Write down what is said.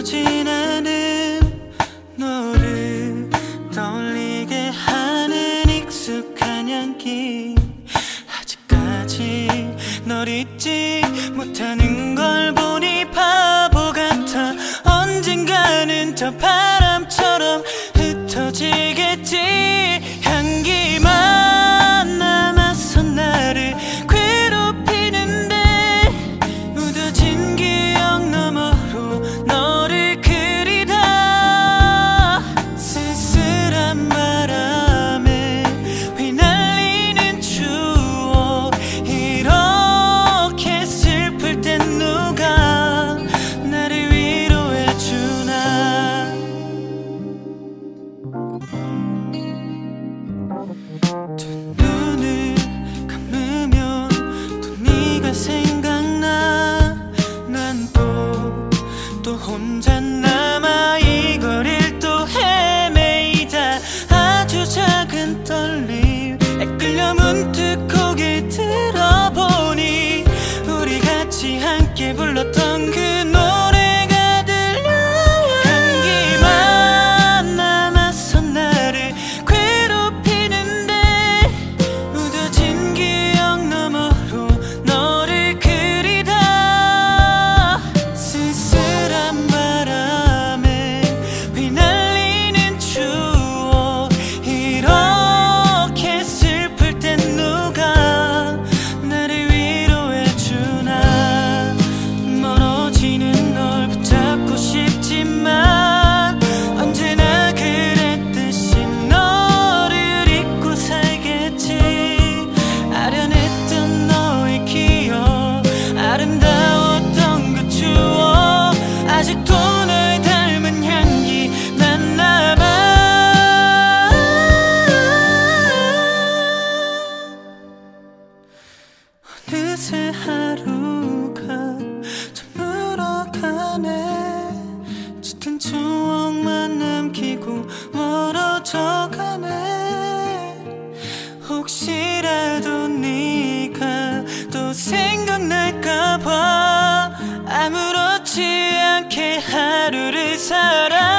굳이 혼자 남아 이 거리를 또 헤매이다 아주 작은 떨림. 끌려 문득 고개 들어보니 우리 같이 함께 불렀던 그 사랑.